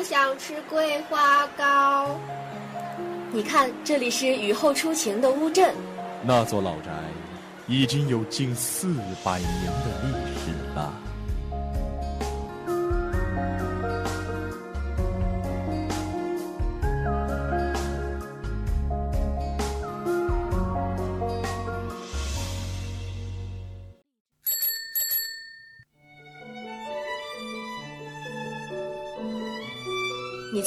我想吃桂花糕。你看，这里是雨后初晴的乌镇。那座老宅已经有近四百年的历史了。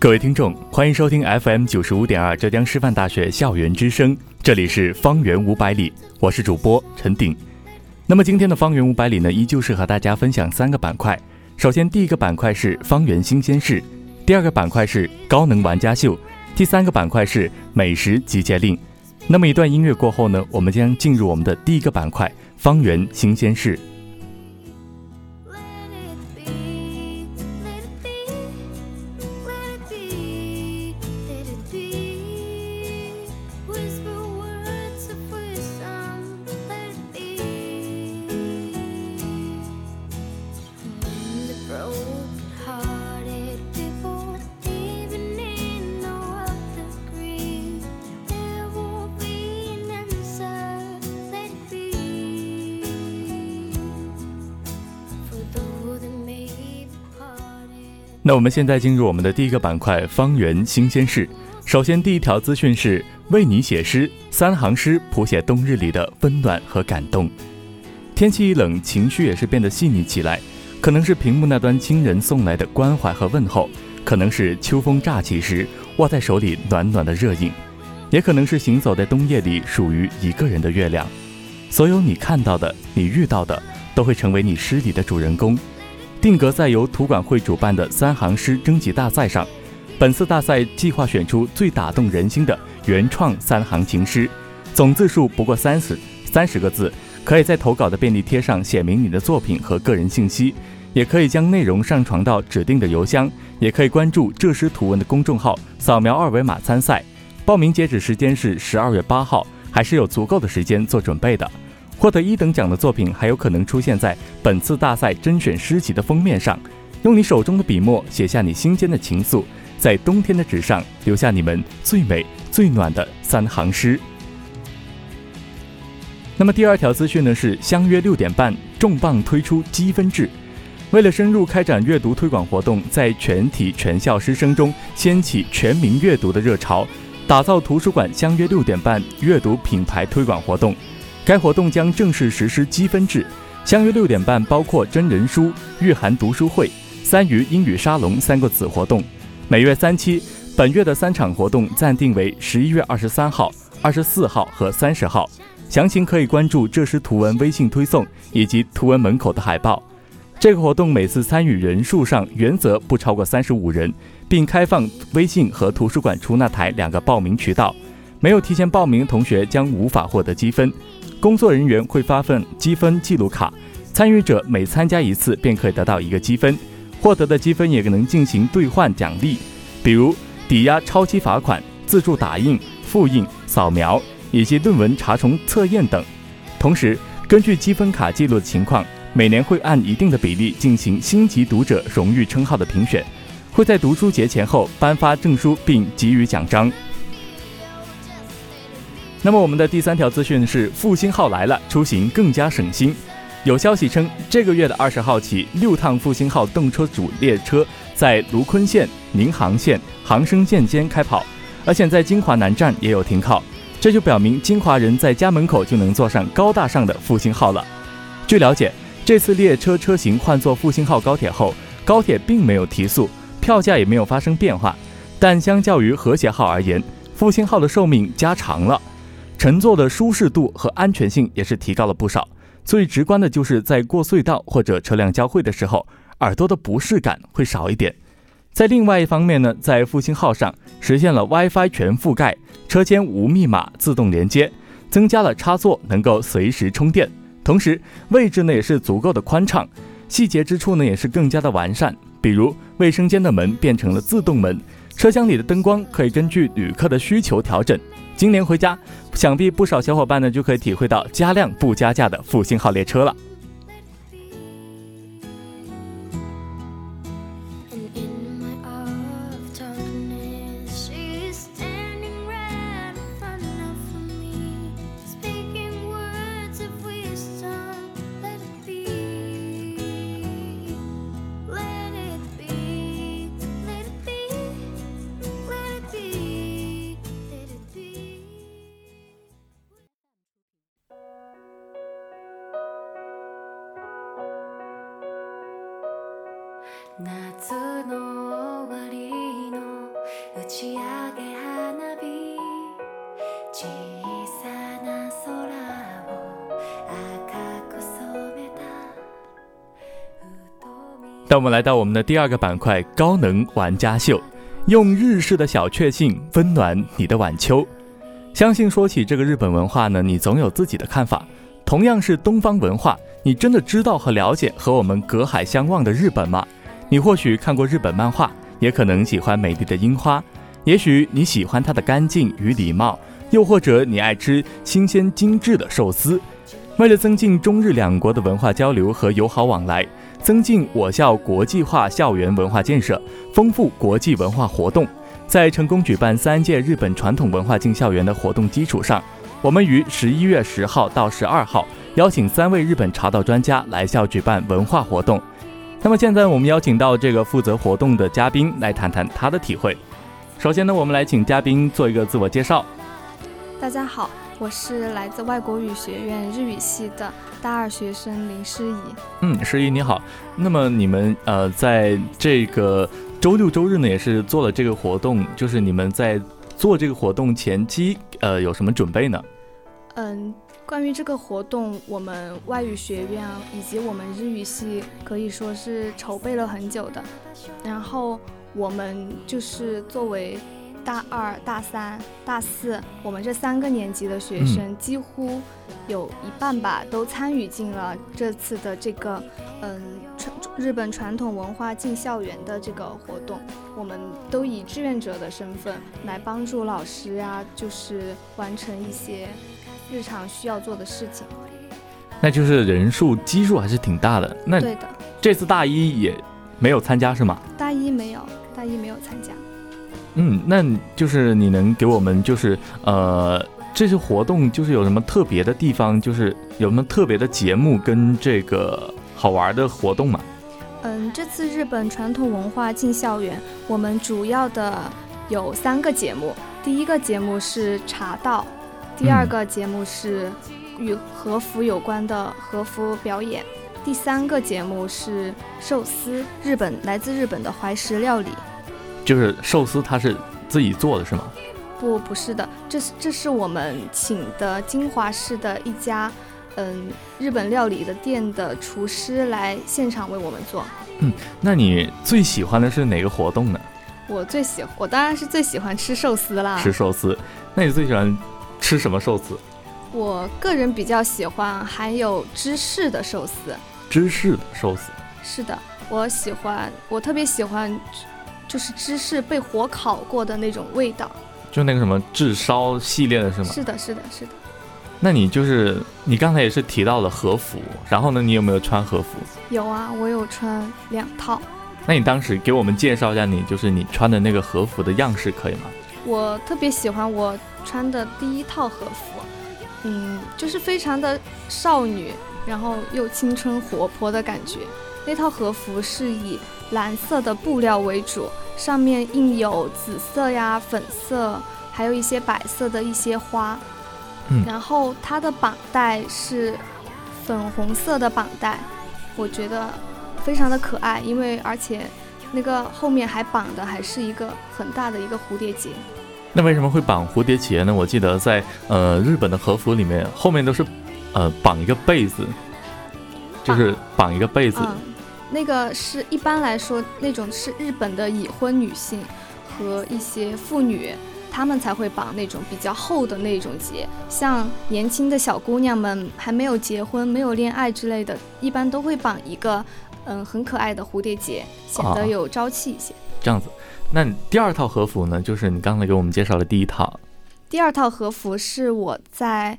各位听众，欢迎收听 FM 九十五点二浙江师范大学校园之声，这里是方圆五百里，我是主播陈鼎。那么今天的方圆五百里呢，依旧是和大家分享三个板块。首先，第一个板块是方圆新鲜事；第二个板块是高能玩家秀；第三个板块是美食集结令。那么一段音乐过后呢，我们将进入我们的第一个板块——方圆新鲜事。那我们现在进入我们的第一个板块——方圆新鲜事。首先，第一条资讯是为你写诗，三行诗谱写冬日里的温暖和感动。天气一冷，情绪也是变得细腻起来。可能是屏幕那端亲人送来的关怀和问候，可能是秋风乍起时握在手里暖暖的热饮，也可能是行走在冬夜里属于一个人的月亮。所有你看到的、你遇到的，都会成为你诗里的主人公。定格在由图管会主办的三行诗征集大赛上，本次大赛计划选出最打动人心的原创三行情诗，总字数不过三十三十个字，可以在投稿的便利贴上写明你的作品和个人信息，也可以将内容上传到指定的邮箱，也可以关注这诗图文的公众号，扫描二维码参赛。报名截止时间是十二月八号，还是有足够的时间做准备的。获得一等奖的作品还有可能出现在本次大赛甄选诗集的封面上。用你手中的笔墨写下你心间的情愫，在冬天的纸上留下你们最美最暖的三行诗。那么第二条资讯呢？是相约六点半重磅推出积分制。为了深入开展阅读推广活动，在全体全校师生中掀起全民阅读的热潮，打造图书馆相约六点半阅读品牌推广活动。该活动将正式实施积分制，相约六点半包括真人书、御寒读书会、三鱼英语沙龙三个子活动，每月三期。本月的三场活动暂定为十一月二十三号、二十四号和三十号，详情可以关注这诗图文微信推送以及图文门口的海报。这个活动每次参与人数上原则不超过三十五人，并开放微信和图书馆出纳台两个报名渠道，没有提前报名的同学将无法获得积分。工作人员会发份积分记录卡，参与者每参加一次便可以得到一个积分，获得的积分也能进行兑换奖励，比如抵押超期罚款、自助打印、复印、扫描以及论文查重测验等。同时，根据积分卡记录的情况，每年会按一定的比例进行星级读者荣誉称号的评选，会在读书节前后颁发证书并给予奖章。那么我们的第三条资讯是复兴号来了，出行更加省心。有消息称，这个月的二十号起，六趟复兴号动车组列车在卢昆线、宁杭线、杭生线间开跑，而且在金华南站也有停靠。这就表明金华人在家门口就能坐上高大上的复兴号了。据了解，这次列车车型换作复兴号高铁后，高铁并没有提速，票价也没有发生变化，但相较于和谐号而言，复兴号的寿命加长了，乘坐的舒适度和安全性也是提高了不少。最直观的就是在过隧道或者车辆交汇的时候，耳朵的不适感会少一点。在另外一方面呢，在复兴号上实现了 WiFi 全覆盖，车间无密码自动连接，增加了插座能够随时充电，同时位置呢也是足够的宽敞，细节之处呢也是更加的完善。比如卫生间的门变成了自动门，车厢里的灯光可以根据旅客的需求调整。今年回家，想必不少小伙伴呢就可以体会到加量不加价的复兴号列车了。当我们来到我们的第二个板块——高能玩家秀，用日式的小确幸温暖你的晚秋。相信说起这个日本文化呢，你总有自己的看法。同样是东方文化，你真的知道和了解和我们隔海相望的日本吗？你或许看过日本漫画，也可能喜欢美丽的樱花，也许你喜欢它的干净与礼貌，又或者你爱吃新鲜精致的寿司。为了增进中日两国的文化交流和友好往来。增进我校国际化校园文化建设，丰富国际文化活动。在成功举办三届日本传统文化进校园的活动基础上，我们于十一月十号到十二号邀请三位日本茶道专家来校举办文化活动。那么现在我们邀请到这个负责活动的嘉宾来谈谈他的体会。首先呢，我们来请嘉宾做一个自我介绍。大家好。我是来自外国语学院日语系的大二学生林诗怡。嗯，诗怡你好。那么你们呃，在这个周六周日呢，也是做了这个活动，就是你们在做这个活动前期呃有什么准备呢？嗯，关于这个活动，我们外语学院以及我们日语系可以说是筹备了很久的。然后我们就是作为。大二、大三、大四，我们这三个年级的学生几乎有一半吧，都参与进了这次的这个嗯传日本传统文化进校园的这个活动。我们都以志愿者的身份来帮助老师呀，就是完成一些日常需要做的事情。那就是人数基数还是挺大的。那对的，这次大一也没有参加是吗？大一没有，大一没有参加。嗯，那就是你能给我们就是呃，这些活动就是有什么特别的地方，就是有什么特别的节目跟这个好玩的活动吗？嗯，这次日本传统文化进校园，我们主要的有三个节目，第一个节目是茶道，第二个节目是与和服有关的和服表演，第三个节目是寿司，日本来自日本的怀石料理。就是寿司，他是自己做的是吗？不，不是的，这是这是我们请的金华市的一家，嗯，日本料理的店的厨师来现场为我们做。嗯，那你最喜欢的是哪个活动呢？我最喜，我当然是最喜欢吃寿司啦。吃寿司，那你最喜欢吃什么寿司？我个人比较喜欢含有芝士的寿司。芝士的寿司。是的，我喜欢，我特别喜欢。就是芝士被火烤过的那种味道，就那个什么炙烧系列的是吗？是的，是的，是的。那你就是你刚才也是提到了和服，然后呢，你有没有穿和服？有啊，我有穿两套。那你当时给我们介绍一下你就是你穿的那个和服的样式可以吗？我特别喜欢我穿的第一套和服，嗯，就是非常的少女，然后又青春活泼的感觉。那套和服是以蓝色的布料为主，上面印有紫色呀、粉色，还有一些白色的一些花。嗯，然后它的绑带是粉红色的绑带，我觉得非常的可爱，因为而且那个后面还绑的还是一个很大的一个蝴蝶结。那为什么会绑蝴蝶结呢？我记得在呃日本的和服里面，后面都是呃绑一个被子，就是绑一个被子。嗯，那个是一般来说那种是日本的已婚女性和一些妇女，她们才会绑那种比较厚的那种结。像年轻的小姑娘们还没有结婚、没有恋爱之类的，一般都会绑一个嗯很可爱的蝴蝶结，显啊得有朝气一些。这样子。那第二套和服呢？就是你刚才给我们介绍的第一套。第二套和服是我在，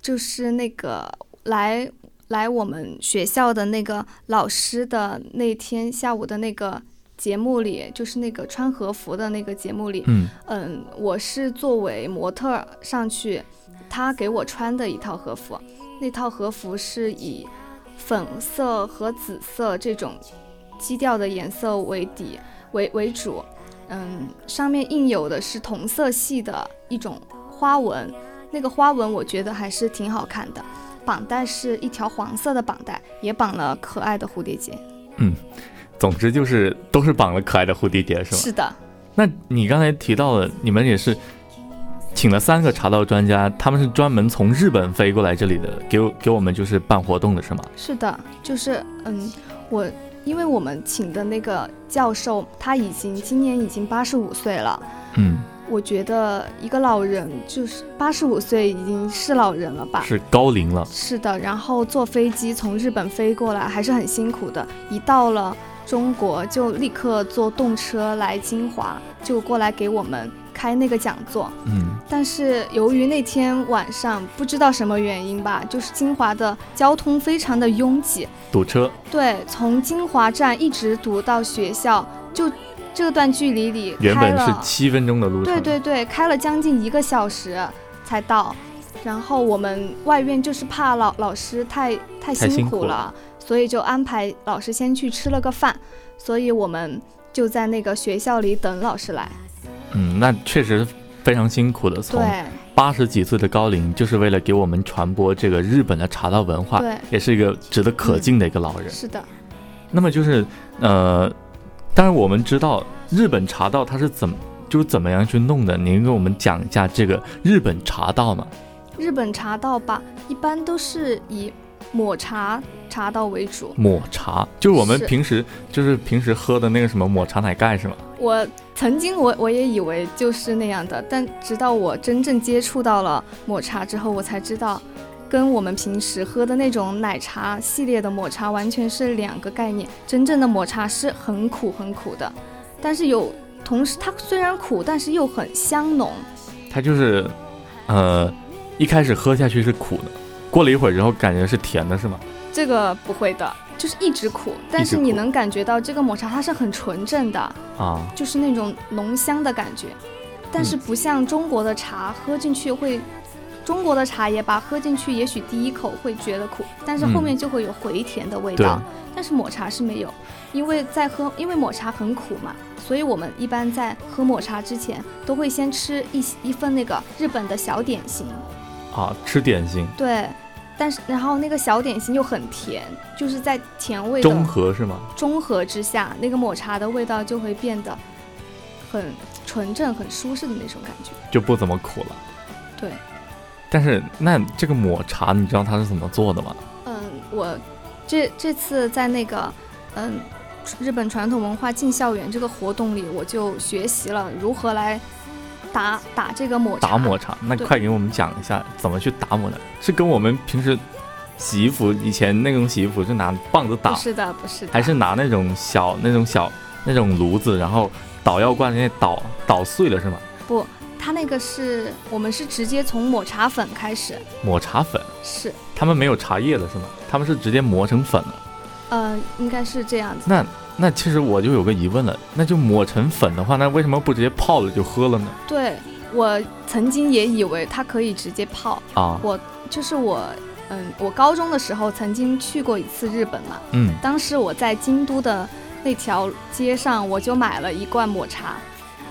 就是那个来来我们学校的那个老师的那天下午的那个节目里，就是那个穿和服的那个节目里，嗯嗯，我是作为模特儿上去，他给我穿的一套和服，那套和服是以粉色和紫色这种基调的颜色为底为为主，嗯，上面印有的是同色系的一种花纹，那个花纹我觉得还是挺好看的。绑带是一条黄色的绑带，也绑了可爱的蝴蝶结。嗯，总之就是都是绑了可爱的蝴蝶结，是吗？是的，那你刚才提到了，你们也是请了三个茶道专家，他们是专门从日本飞过来这里的，给我给我们就是办活动的是吗？是的，就是嗯，我因为我们请的那个教授他已经今年已经八十五岁了，嗯，我觉得一个老人就是八十五岁已经是老人了吧？是高龄了。是的，然后坐飞机从日本飞过来还是很辛苦的，一到了中国就立刻坐动车来金华，就过来给我们开那个讲座。嗯但是由于那天晚上不知道什么原因吧，就是金华的交通非常的拥挤，堵车。对，从金华站一直堵到学校，就这段距离里原本是七分钟的路程。对对对，开了将近一个小时才到。然后我们外院就是怕老老师太太太辛辛苦了所以就安排老师先去吃了个饭，所以我们就在那个学校里等老师来。嗯，那确实非常辛苦的，从对八十几岁的高龄，就是为了给我们传播这个日本的茶道文化，对，也是一个值得可敬的一个老人。是的，那么就是呃，当然我们知道日本茶道它是怎么就是怎么样去弄的，您给我们讲一下这个日本茶道嘛？日本茶道吧，一般都是以抹茶茶道为主。抹茶，就是我们平时就是平时喝的那个什么抹茶奶盖是吗？我曾经我我也以为就是那样的，但直到我真正接触到了抹茶之后，我才知道，跟我们平时喝的那种奶茶系列的抹茶完全是两个概念。真正的抹茶是很苦很苦的，但是有同时它虽然苦，但是又很香浓。它就是呃一开始喝下去是苦的，过了一会儿之后感觉是甜的是吗？这个不会的，就是一直苦，但是你能感觉到这个抹茶它是很纯正的，啊，就是那种浓香的感觉，但嗯是不像中国的茶，喝进去会，中国的茶叶吧，喝进去也许第一口会觉得苦，但是后面就会有回甜的味道。但是抹茶是没有，因为在喝，因为抹茶很苦嘛，所以我们一般在喝抹茶之前都会先吃一一份那个日本的小点心，啊，吃点心，对。但是，然后那个小点心又很甜，就是在甜味中和是吗？中和之下，那个抹茶的味道就会变得很纯正、很舒适的那种感觉。就不怎么苦了。对，但是那这个抹茶，你知道它是怎么做的吗？嗯，我这这次在那个嗯日本传统文化进校园这个活动里，我就学习了如何来打打这个抹茶。打抹茶，那快给我们讲一下怎么去打抹茶？是跟我们平时洗衣服以前那种洗衣服是拿棒子打不，是的，不是的，还是拿那种小那种小那种炉子，然后捣药罐那捣捣碎了是吗？不？它那个是我们是直接从抹茶粉开始，抹茶粉，是，他们没有茶叶了是吗？他们是直接磨成粉了。呃，应该是这样子。那那其实我就有个疑问了，那就磨成粉的话，那为什么不直接泡了就喝了呢？对我曾经也以为它可以直接泡，啊，我就是我，嗯，我高中的时候曾经去过一次日本嘛，嗯，当时我在京都的那条街上，我就买了一罐抹茶，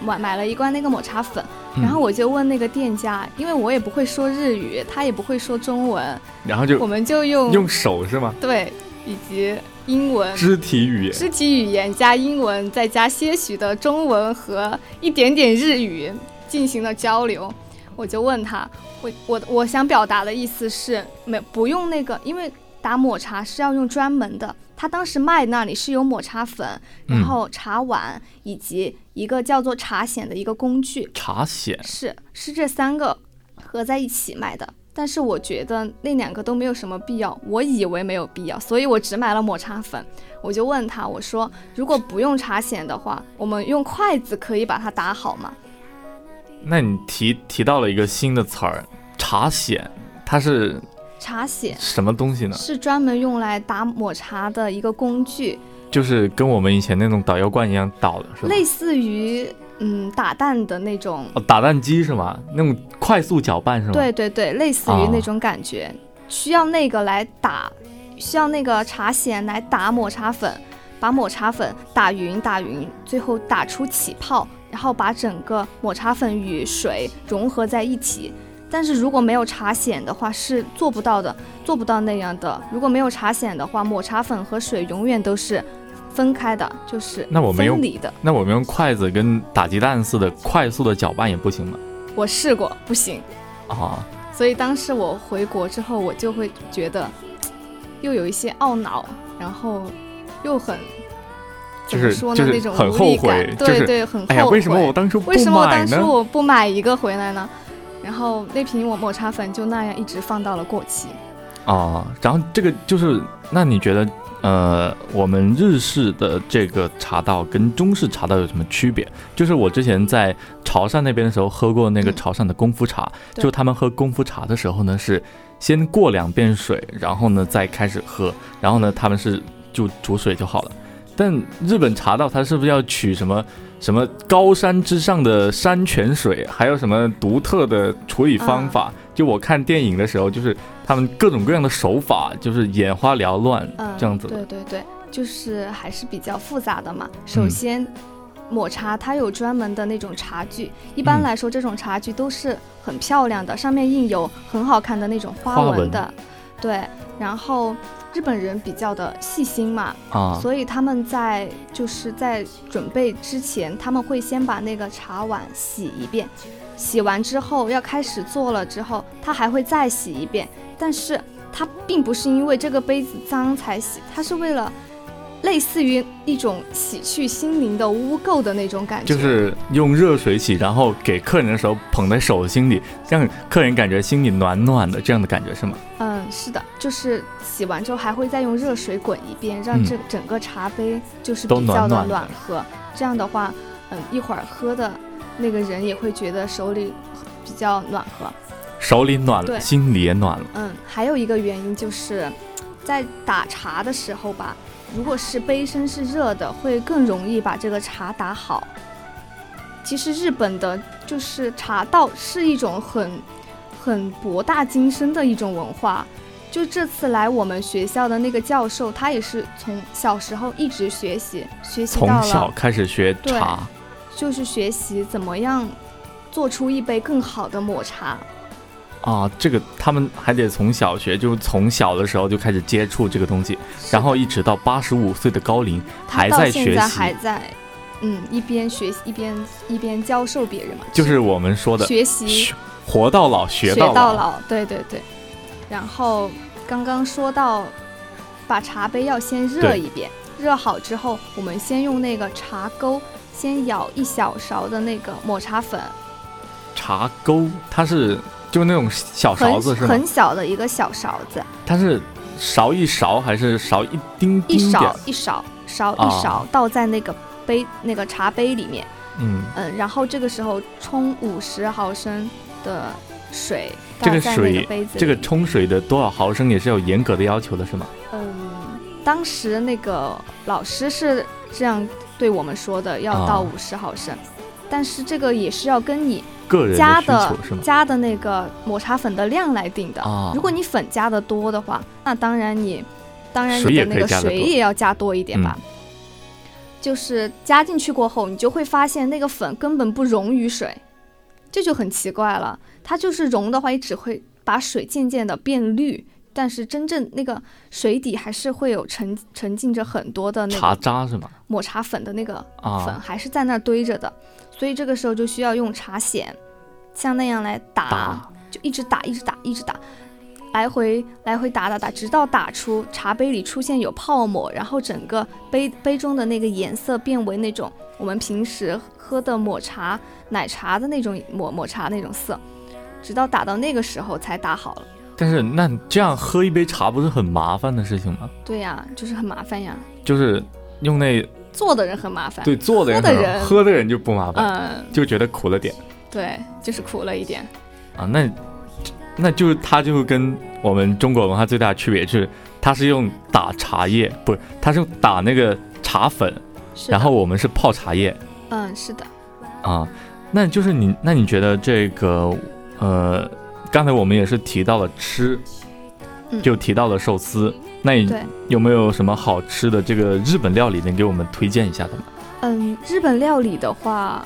买买了一罐那个抹茶粉，嗯然后我就问那个店家，因为我也不会说日语，他也不会说中文，然后就我们就用用手是吗？对以及英文。肢体语言，肢体语言加英文，再加些许的中文和一点点日语进行了交流。我就问他，我我我想表达的意思是，没不用那个，因为打抹茶是要用专门的。他当时卖那里是有抹茶粉，然后茶碗以及一个叫做茶筅的一个工具。茶筅是是这三个合在一起卖的，但是我觉得那两个都没有什么必要，我以为没有必要，所以我只买了抹茶粉。我就问他，我说如果不用茶筅的话，我们用筷子可以把它打好吗？那你提提到了一个新的词儿，茶筅，它是茶筅什么东西呢？是专门用来打抹茶的一个工具，就是跟我们以前那种捣药罐一样捣的，是吧？类似于嗯打蛋的那种，哦，打蛋机是吗？那种快速搅拌是吗？对对对，类似于那种感觉，需要那个来打，需要那个茶筅来打抹茶粉，把抹茶粉打匀打匀，最后打出起泡。然后把整个抹茶粉与水融合在一起，但是如果没有茶筅的话是做不到的，做不到那样的。如果没有茶筅的话，抹茶粉和水永远都是分开的，就是分离的。那我们用筷子跟打鸡蛋似的快速的搅拌也不行吗？我试过，不行。啊。所以当时我回国之后，我就会觉得又有一些懊恼，然后又很。就是就是很后悔，对对，很后悔。哎呀，为什么我当初为什么我当初我不买一个回来呢？然后那瓶我抹茶粉就那样一直放到了过期。啊，然后这个就是，那你觉得呃，我们日式的这个茶道跟中式茶道有什么区别？就是我之前在潮汕那边的时候喝过那个潮汕的功夫茶，就他们喝功夫茶的时候呢，是先过两遍水，然后呢再开始喝，然后呢他们是就煮水就好了。但日本茶道它是不是要取什么什么高山之上的山泉水，还有什么独特的处理方法？就我看电影的时候，就是他们各种各样的手法，就是眼花缭乱这样子。对对对，就是还是比较复杂的嘛。首先，抹茶它有专门的那种茶具，一般来说这种茶具都是很漂亮的，上面印有很好看的那种花纹的。对，然后。日本人比较的细心嘛，啊，所以他们在就是在准备之前，他们会先把那个茶碗洗一遍，洗完之后要开始做了之后，他还会再洗一遍，但是他并不是因为这个杯子脏才洗，他是为了。类似于一种洗去心灵的污垢的那种感觉，就是用热水洗，然后给客人的时候捧在手心里，让客人感觉心里暖暖的，这样的感觉是吗？嗯，是的，就是洗完之后还会再用热水滚一遍，让这整个茶杯就是比较的暖和。这样的话，嗯，一会儿喝的那个人也会觉得手里比较暖和，手里暖了，心里也暖了。嗯，还有一个原因就是在打茶的时候吧。如果是杯身是热的，会更容易把这个茶打好。其实日本的就是茶道是一种很很博大精深的一种文化。就这次来我们学校的那个教授，他也是从小时候一直学习学习到了，从小开始学茶，就是学习怎么样做出一杯更好的抹茶。啊，这个他们还得从小学，就是从小的时候就开始接触这个东西，然后一直到八十五岁的高龄还在学习，还在，嗯，一边学习一边一边教授别人嘛，就是我们说的学习，活到老学到老，对对对。然后刚刚说到，把茶杯要先热一遍，热好之后，我们先用那个茶钩先舀一小勺的那个抹茶粉，茶钩它是。就是那种小勺子是吗？很小的一个小勺子。它是勺一勺还是勺一丁丁一勺一勺勺一勺倒在那个杯那个茶杯里面。嗯嗯，然后这个时候冲五十毫升的水。这个水这个冲水的多少毫升也是有严格的要求的，是吗？嗯，当时那个老师是这样对我们说的，要倒五十毫升，但是这个也是要跟你。加的加的那个抹茶粉的量来定的。如果你粉加的多的话，那当然你，当然你的那个水也要加多一点吧。就是加进去过后，你就会发现那个粉根本不溶于水，这就很奇怪了。它就是溶的话，也只会把水渐渐的变绿，但是真正那个水底还是会有沉沉浸着很多的那茶个渣是吗？抹茶粉的那个粉啊，还是在那儿堆着的，所以这个时候就需要用茶筅，像那样来打，打就一直打，一直打，一直打，来回来回打打打，直到打出茶杯里出现有泡沫，然后整个杯杯中的那个颜色变为那种我们平时喝的抹茶奶茶的那种抹抹茶那种色，直到打到那个时候才打好了。但是那这样喝一杯茶不是很麻烦的事情吗？对呀，就是很麻烦呀，就是用那做的人很麻烦。对做的人很喝的人喝的人就不麻烦，嗯，就觉得苦了点对，就是苦了一点。啊。那那就是它就跟我们中国文化最大的区别就是，它是用打茶叶，不是，它是用打那个茶粉，然后我们是泡茶叶嗯，是的。啊。那就是你，那你觉得这个呃，刚才我们也是提到了吃，嗯就提到了寿司。那你，有没有什么好吃的这个日本料理能给我们推荐一下的吗？嗯，日本料理的话，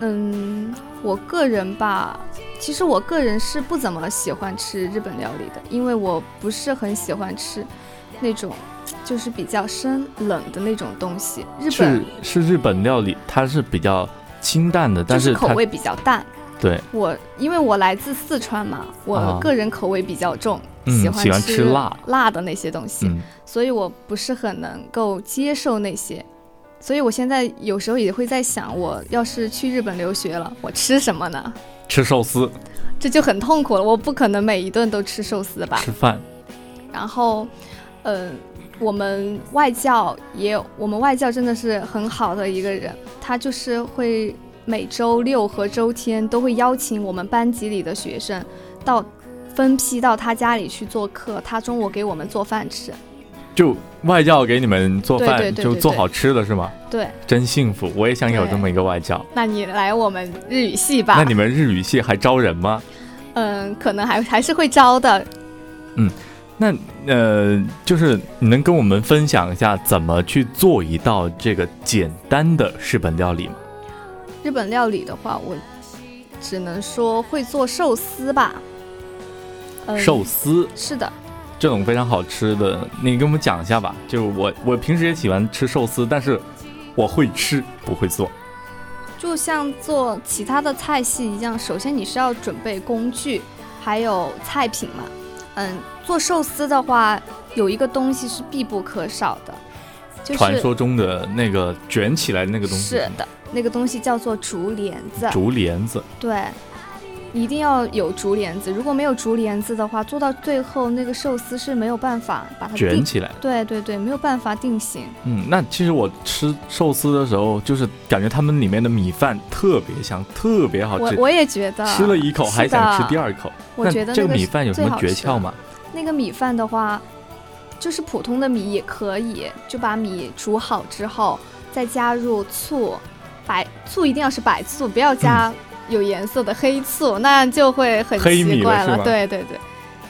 嗯，我个人吧，其实我个人是不怎么喜欢吃日本料理的，因为我不是很喜欢吃那种就是比较生冷的那种东西。日本是日本料理，它是比较清淡的，但是口味比较淡。对，我因为我来自四川嘛，啊我个人口味比较重，嗯喜欢喜欢吃辣辣的那些东西。嗯，所以我不是很能够接受那些，所以我现在有时候也会在想，我要是去日本留学了，我吃什么呢？吃寿司、这就很痛苦了，我不可能每一顿都吃寿司吧。吃饭，然后，嗯、我们外教也有，我们外教真的是很好的一个人，他就是会每周六和周天都会邀请我们班级里的学生到分批到他家里去做客，他中午给我们做饭吃。就外教给你们做饭，对对对对对就做好吃的是吗？对，真幸福，我也想有这么一个外教。那你来我们日语系吧。那你们日语系还招人吗？嗯，可能还还是会招的。嗯那呃，就是你能跟我们分享一下怎么去做一道这个简单的日本料理吗？日本料理的话，我只能说会做寿司吧。嗯，寿司是的，这种非常好吃的，你给我们讲一下吧。就是我我平时也喜欢吃寿司，但是我会吃不会做。就像做其他的菜系一样，首先你是要准备工具，还有菜品嘛。嗯，做寿司的话，有一个东西是必不可少的，就是传说中的那个卷起来的那个东西，是的，那个东西叫做竹帘子。竹帘子。对，一定要有竹帘子。如果没有竹帘子的话，做到最后那个寿司是没有办法把它。卷起来，对对对，没有办法定型。嗯，那其实我吃寿司的时候，就是感觉他们里面的米饭特别香，特别好吃，我我也觉得，吃了一口还想吃第二。口。我觉得这个米饭有什么诀窍吗？那个米饭的话，就是普通的米也可以，就把米煮好之后，再加入醋，白醋一定要是白醋，不要加有颜色的黑醋，那样就会很奇怪了。了对对对，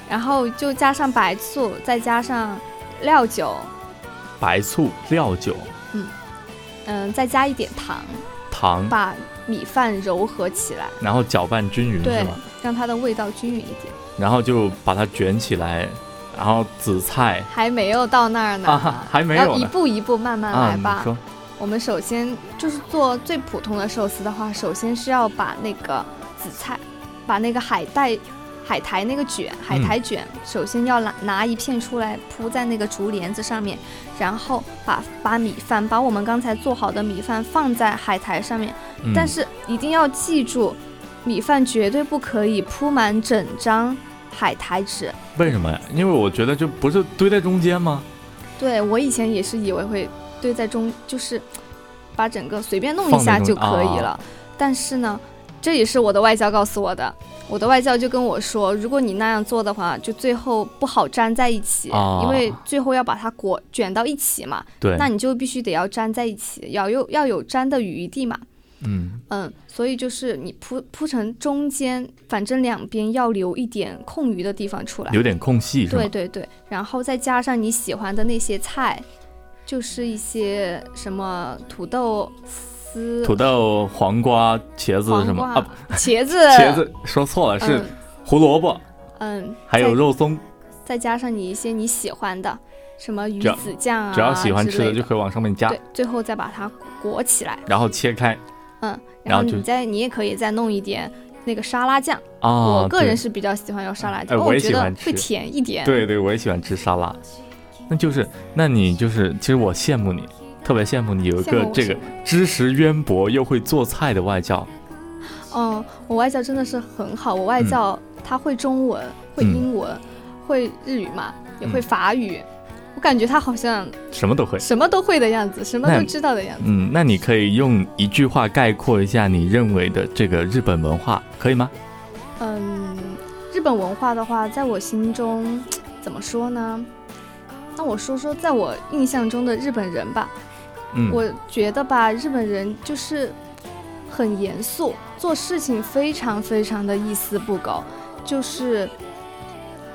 然后就加上白醋，再加上料酒，白醋、料酒、嗯。嗯，再加一点糖，糖，把米饭柔和起来，然后搅拌均匀对是吗？，让它的味道均匀一点。然后就把它卷起来，然后紫菜。还没有到那儿呢，啊，还没要有呢。一步一步慢慢啊，来吧。我们首先就是做最普通的寿司的话，首先是要把那个紫菜，把那个海带、海苔那个卷，海苔卷，首先要拿拿一片出来铺在那个竹帘子上面，然后把把米饭，把我们刚才做好的米饭放在海苔上面，嗯但是一定要记住，米饭绝对不可以铺满整张海苔纸。为什么呀？因为我觉得就不是堆在中间吗？对我以前也是以为会堆在中，就是把整个随便弄一下就可以啊了。但是呢，这也是我的外教告诉我的。我的外教就跟我说，如果你那样做的话，就最后不好粘在一起，啊因为最后要把它裹卷到一起嘛，对，那你就必须得要粘在一起，要有要有粘的余地嘛。嗯，嗯，所以就是你铺铺成中间，反正两边要留一点空余的地方出来。有点空隙对？对对，然后再加上你喜欢的那些菜，就是一些什么土豆丝、土豆、黄瓜、茄子、什么啊？茄子、茄子说错了，是嗯胡萝卜，嗯，还有肉松。再加上你一些你喜欢的，什么鱼子酱啊只要喜欢吃的的就可以往上面加，对，最后再把它裹起来，然后切开嗯，然然后你再你也可以再弄一点那个沙拉酱，啊。我个人是比较喜欢用沙拉哎酱，我也觉得喜欢吃会甜一点。对对，我也喜欢吃沙拉。那就是，那你就是，其实我羡慕你，特别羡慕你有一个这个知识渊博又会做菜的外教。嗯，我外教真的是很好，我外嗯教他会中文，会嗯英文，会日语嘛，也会嗯法语。我感觉他好像什么都会。什么都会的样子，什么都知道的样子。嗯，那你可以用一句话概括一下你认为的这个日本文化，可以吗？嗯，日本文化的话，在我心中怎么说呢？那我说说在我印象中的日本人吧。嗯，我觉得吧，日本人就是很严肃，做事情非常非常的一丝不苟，就是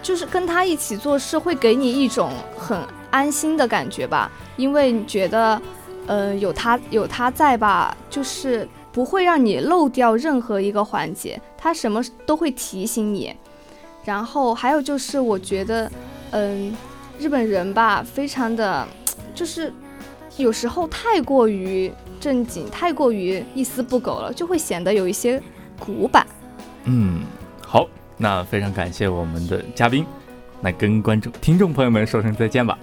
就是跟他一起做事会给你一种很安心的感觉吧，因为你觉得，呃，有他有他在吧，就是不会让你漏掉任何一个环节，他什么都会提醒你。然后还有就是，我觉得，嗯，日本人吧，非常的，就是有时候太过于正经，太过于一丝不苟了，就会显得有一些古板。嗯，好，那非常感谢我们的嘉宾，那跟观众、听众朋友们说声再见吧。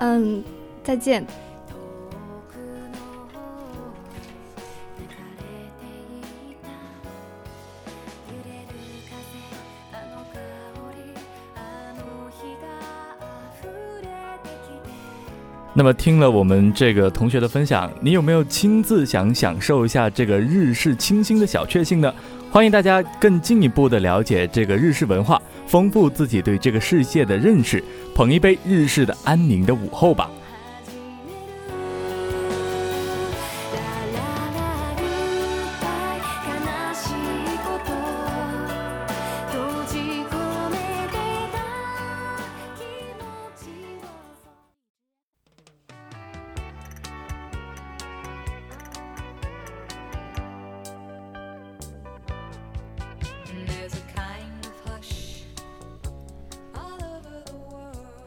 嗯，再见。那么听了我们这个同学的分享，你有没有亲自想享受一下这个日式清新的小确幸呢？欢迎大家更进一步的了解这个日式文化，丰富自己对这个世界的认识，捧一杯日式的安宁的午后吧。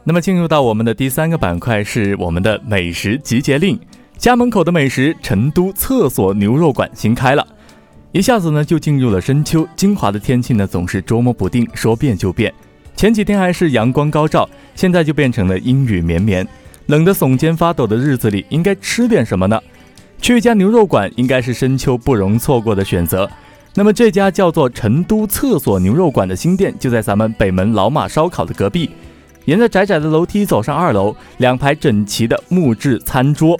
那么进入到我们的第三个板块是我们的美食集结令。家门口的美食，成都厕所牛肉馆新开了，一下子呢就进入了深秋。金华的天气呢总是捉摸不定，说变就变。前几天还是阳光高照，现在就变成了阴雨绵绵。冷得耸肩发抖的日子里，应该吃点什么呢？去一家牛肉馆应该是深秋不容错过的选择。那么这家叫做成都厕所牛肉馆的新店就在咱们北门老马烧烤的隔壁。沿着窄窄的楼梯走上二楼，两排整齐的木质餐桌，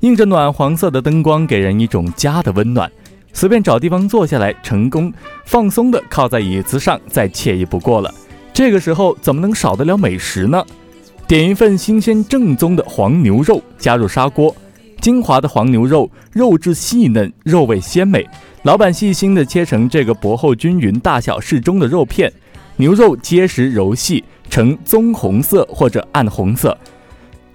映着暖黄色的灯光，给人一种家的温暖。随便找地方坐下来，成功放松的靠在椅子上，再惬意不过了。这个时候怎么能少得了美食呢？点一份新鲜正宗的黄牛肉，加入砂锅，精华的黄牛肉，肉质细嫩，肉味鲜美。老板细心的切成这个薄厚均匀、大小适中的肉片，牛肉结实柔细。呈棕红色或者暗红色，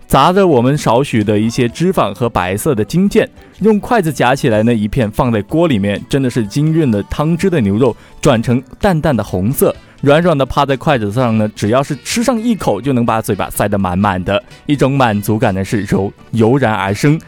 杂着我们少许的一些脂肪和白色的筋腱，用筷子夹起来呢，一片放在锅里面，真的是浸润了汤汁的牛肉转成淡淡的红色，软软的趴在筷子上呢，只要是吃上一口就能把嘴巴塞得满满的，一种满足感呢是油油然而生。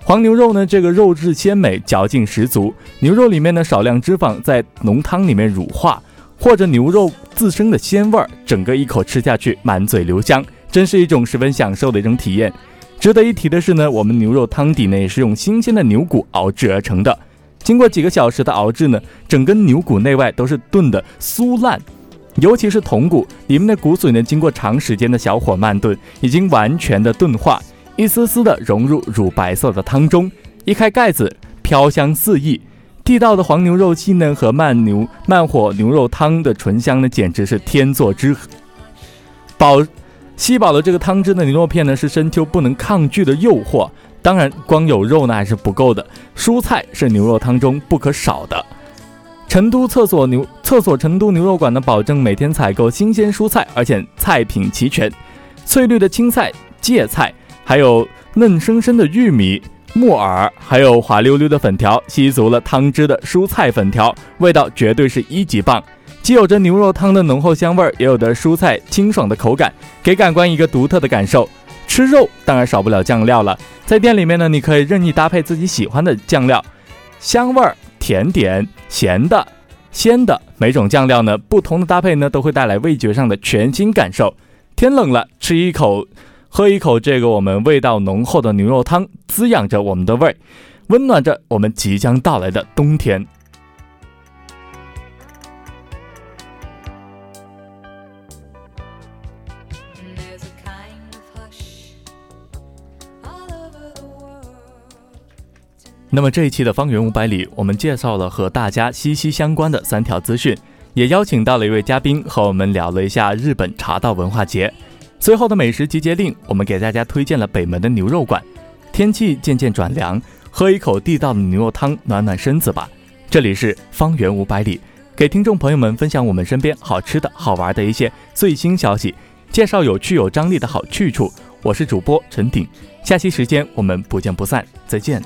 黄牛肉呢，这个肉质鲜美，嚼劲十足，牛肉里面的少量脂肪在浓汤里面乳化。或者牛肉自身的鲜味儿，整个一口吃下去，满嘴留香，真是一种十分享受的一种体验。值得一提的是呢，我们牛肉汤底呢也是用新鲜的牛骨熬制而成的，经过几个小时的熬制呢，整根牛骨内外都是炖的酥烂，尤其是筒骨里面的骨髓呢，经过长时间的小火慢炖，已经完全的炖化，一丝丝的融入乳白色的汤中，一开盖子，飘香四溢。地道的黄牛肉细嫩和慢牛慢火牛肉汤的醇香呢，简直是天作之合饱。吸饱了这个汤汁的牛肉片呢，是深秋不能抗拒的诱惑。当然，光有肉呢还是不够的，蔬菜是牛肉汤中不可少的。成都厕所牛厕所成都牛肉馆呢，保证每天采购新鲜蔬菜，而且菜品齐全，翠绿的青菜、芥菜，还有嫩生生的玉米。木耳，还有滑溜溜的粉条，吸足了汤汁的蔬菜粉条，味道绝对是一级棒。既有着牛肉汤的浓厚香味儿，也有着蔬菜清爽的口感，给感官一个独特的感受。吃肉当然少不了酱料了，在店里面呢，你可以任意搭配自己喜欢的酱料，香味儿、甜点、咸的、鲜的，每种酱料呢，不同的搭配呢，都会带来味觉上的全新感受。天冷了，吃一口，喝一口这个我们味道浓厚的牛肉汤，滋养着我们的胃，温暖着我们即将到来的冬天。那么这一期的方圆五百里，我们介绍了和大家息息相关的三条资讯，也邀请到了一位嘉宾和我们聊了一下日本茶道文化节。最后的美食集结令，我们给大家推荐了北门的牛肉馆。天气渐渐转凉，喝一口地道的牛肉汤，暖暖身子吧。这里是方圆五百里，给听众朋友们分享我们身边好吃的好玩的一些最新消息，介绍有趣有张力的好去处。我是主播陈鼎，下期时间我们不见不散，再见。